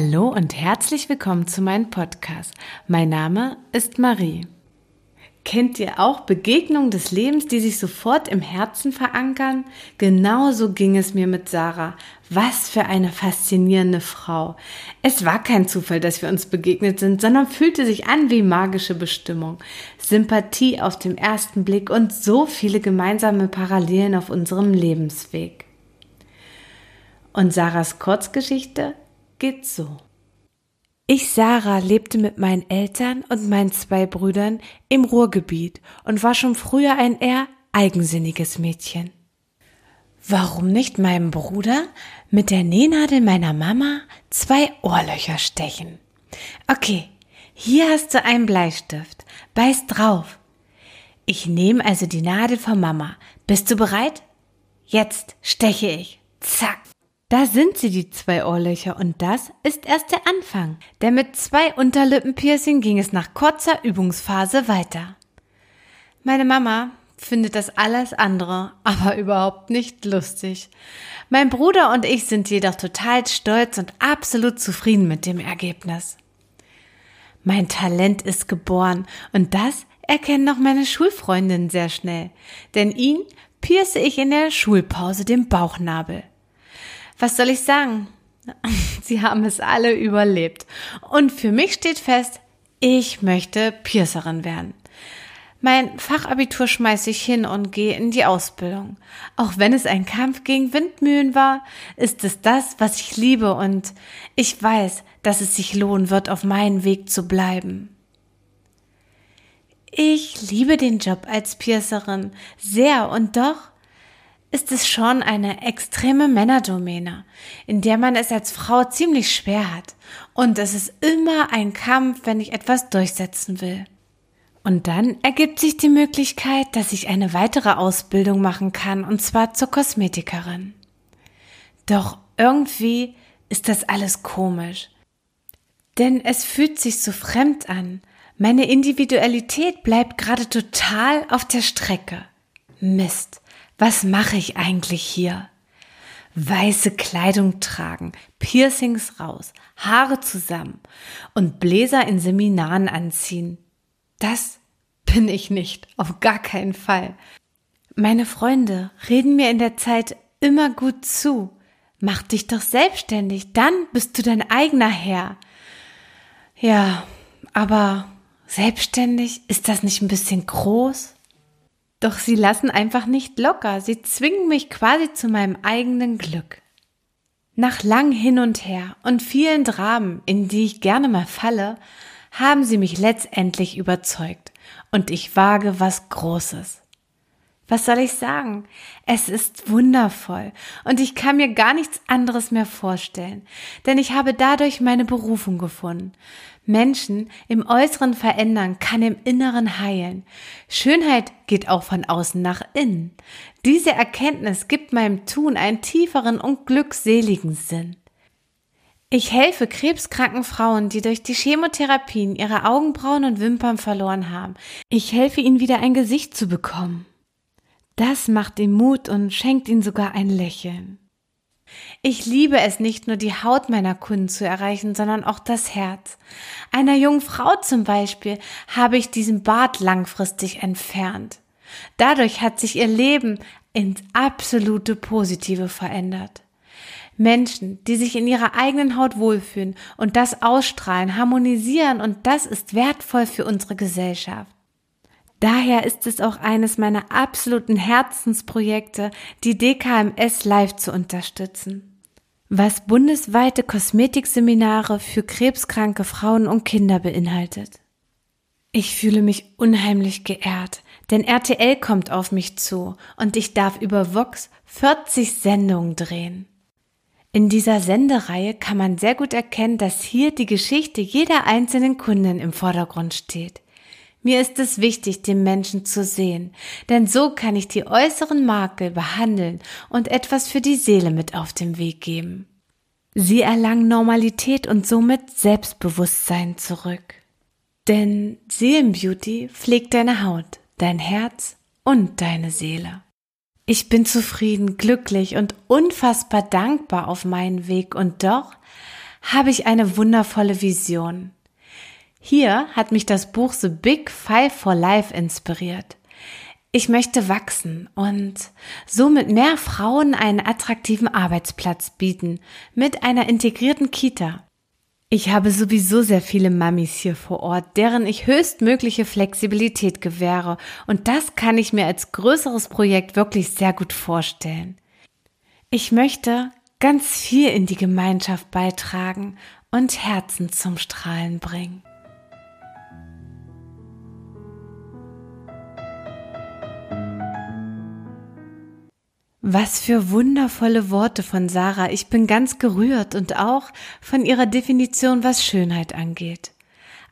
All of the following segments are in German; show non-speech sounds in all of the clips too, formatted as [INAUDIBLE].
Hallo und herzlich willkommen zu meinem Podcast. Mein Name ist Marie. Kennt ihr auch Begegnungen des Lebens, die sich sofort im Herzen verankern? Genauso ging es mir mit Sarah. Was für eine faszinierende Frau. Es war kein Zufall, dass wir uns begegnet sind, sondern fühlte sich an wie magische Bestimmung. Sympathie auf dem ersten Blick und so viele gemeinsame Parallelen auf unserem Lebensweg. Und Sarahs Kurzgeschichte geht so. Ich, Sarah, lebte mit meinen Eltern und meinen zwei Brüdern im Ruhrgebiet und war schon früher ein eher eigensinniges Mädchen. Warum nicht meinem Bruder mit der Nähnadel meiner Mama zwei Ohrlöcher stechen? Okay, hier hast du einen Bleistift. Beiß drauf. Ich nehme also die Nadel von Mama. Bist du bereit? Jetzt steche ich. Zack. Da sind sie, die zwei Ohrlöcher, und das ist erst der Anfang, denn mit zwei Unterlippenpiercing ging es nach kurzer Übungsphase weiter. Meine Mama findet das alles andere aber überhaupt nicht lustig. Mein Bruder und ich sind jedoch total stolz und absolut zufrieden mit dem Ergebnis. Mein Talent ist geboren und das erkennen noch meine Schulfreundinnen sehr schnell, denn ihn pierce ich in der Schulpause den Bauchnabel. Was soll ich sagen? [LAUGHS] Sie haben es alle überlebt. Und für mich steht fest, ich möchte Piercerin werden. Mein Fachabitur schmeiße ich hin und gehe in die Ausbildung. Auch wenn es ein Kampf gegen Windmühlen war, ist es das, was ich liebe und ich weiß, dass es sich lohnen wird, auf meinen Weg zu bleiben. Ich liebe den Job als Piercerin sehr und doch ist es schon eine extreme Männerdomäne, in der man es als Frau ziemlich schwer hat. Und es ist immer ein Kampf, wenn ich etwas durchsetzen will. Und dann ergibt sich die Möglichkeit, dass ich eine weitere Ausbildung machen kann, und zwar zur Kosmetikerin. Doch irgendwie ist das alles komisch. Denn es fühlt sich so fremd an. Meine Individualität bleibt gerade total auf der Strecke. Mist was mache ich eigentlich hier? Weiße Kleidung tragen, Piercings raus, Haare zusammen und Bläser in Seminaren anziehen. Das bin ich nicht, auf gar keinen Fall. Meine Freunde reden mir in der Zeit immer gut zu. Mach dich doch selbstständig, dann bist du dein eigener Herr. Ja, aber selbstständig, ist das nicht ein bisschen groß? Doch sie lassen einfach nicht locker, sie zwingen mich quasi zu meinem eigenen Glück. Nach lang hin und her und vielen Dramen, in die ich gerne mal falle, haben sie mich letztendlich überzeugt und ich wage was Großes. Was soll ich sagen? Es ist wundervoll und ich kann mir gar nichts anderes mehr vorstellen, denn ich habe dadurch meine Berufung gefunden. Menschen im Äußeren verändern kann im Inneren heilen. Schönheit geht auch von außen nach innen. Diese Erkenntnis gibt meinem Tun einen tieferen und glückseligen Sinn. Ich helfe krebskranken Frauen, die durch die Chemotherapien ihre Augenbrauen und Wimpern verloren haben. Ich helfe ihnen wieder ein Gesicht zu bekommen. Das macht ihm Mut und schenkt ihnen sogar ein Lächeln. Ich liebe es nicht nur die Haut meiner Kunden zu erreichen, sondern auch das Herz. Einer jungen Frau zum Beispiel habe ich diesen Bart langfristig entfernt. Dadurch hat sich ihr Leben ins absolute Positive verändert. Menschen, die sich in ihrer eigenen Haut wohlfühlen und das ausstrahlen, harmonisieren und das ist wertvoll für unsere Gesellschaft. Daher ist es auch eines meiner absoluten Herzensprojekte, die DKMS live zu unterstützen. Was bundesweite Kosmetikseminare für krebskranke Frauen und Kinder beinhaltet. Ich fühle mich unheimlich geehrt, denn RTL kommt auf mich zu und ich darf über Vox 40 Sendungen drehen. In dieser Sendereihe kann man sehr gut erkennen, dass hier die Geschichte jeder einzelnen Kundin im Vordergrund steht. Mir ist es wichtig, den Menschen zu sehen, denn so kann ich die äußeren Makel behandeln und etwas für die Seele mit auf den Weg geben. Sie erlangen Normalität und somit Selbstbewusstsein zurück. Denn Seelenbeauty pflegt deine Haut, dein Herz und deine Seele. Ich bin zufrieden, glücklich und unfassbar dankbar auf meinen Weg und doch habe ich eine wundervolle Vision. Hier hat mich das Buch The Big Five for Life inspiriert. Ich möchte wachsen und somit mehr Frauen einen attraktiven Arbeitsplatz bieten mit einer integrierten Kita. Ich habe sowieso sehr viele Mamis hier vor Ort, deren ich höchstmögliche Flexibilität gewähre und das kann ich mir als größeres Projekt wirklich sehr gut vorstellen. Ich möchte ganz viel in die Gemeinschaft beitragen und Herzen zum Strahlen bringen. Was für wundervolle Worte von Sarah. Ich bin ganz gerührt und auch von ihrer Definition, was Schönheit angeht.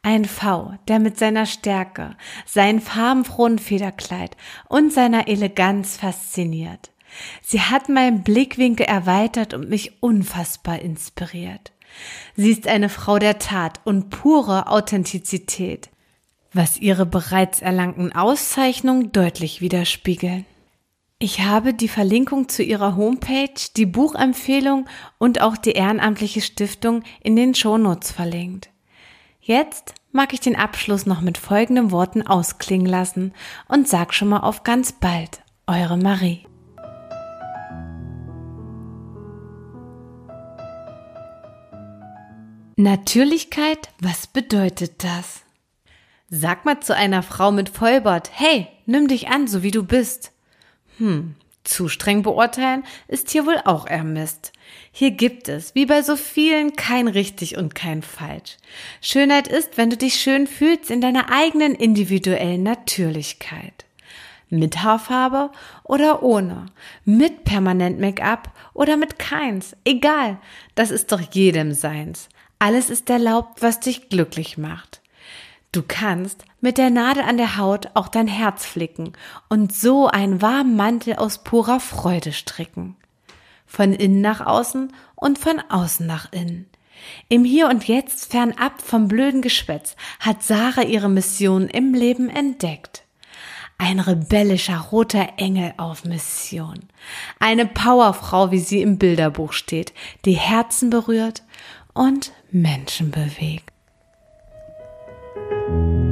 Ein V, der mit seiner Stärke, seinem farbenfrohen Federkleid und seiner Eleganz fasziniert. Sie hat meinen Blickwinkel erweitert und mich unfassbar inspiriert. Sie ist eine Frau der Tat und pure Authentizität, was ihre bereits erlangten Auszeichnungen deutlich widerspiegeln. Ich habe die Verlinkung zu ihrer Homepage, die Buchempfehlung und auch die ehrenamtliche Stiftung in den Shownotes verlinkt. Jetzt mag ich den Abschluss noch mit folgenden Worten ausklingen lassen und sag schon mal auf ganz bald, eure Marie. Natürlichkeit, was bedeutet das? Sag mal zu einer Frau mit Vollbart, hey, nimm dich an, so wie du bist. Hm, zu streng beurteilen ist hier wohl auch eher Mist. Hier gibt es, wie bei so vielen, kein richtig und kein falsch. Schönheit ist, wenn du dich schön fühlst in deiner eigenen individuellen Natürlichkeit. Mit Haarfarbe oder ohne, mit permanent Make-up oder mit keins, egal, das ist doch jedem seins. Alles ist erlaubt, was dich glücklich macht. Du kannst mit der Nadel an der Haut auch dein Herz flicken und so einen warmen Mantel aus purer Freude stricken. Von innen nach außen und von außen nach innen. Im Hier und Jetzt fernab vom blöden Geschwätz hat Sarah ihre Mission im Leben entdeckt. Ein rebellischer roter Engel auf Mission. Eine Powerfrau, wie sie im Bilderbuch steht, die Herzen berührt und Menschen bewegt. thank you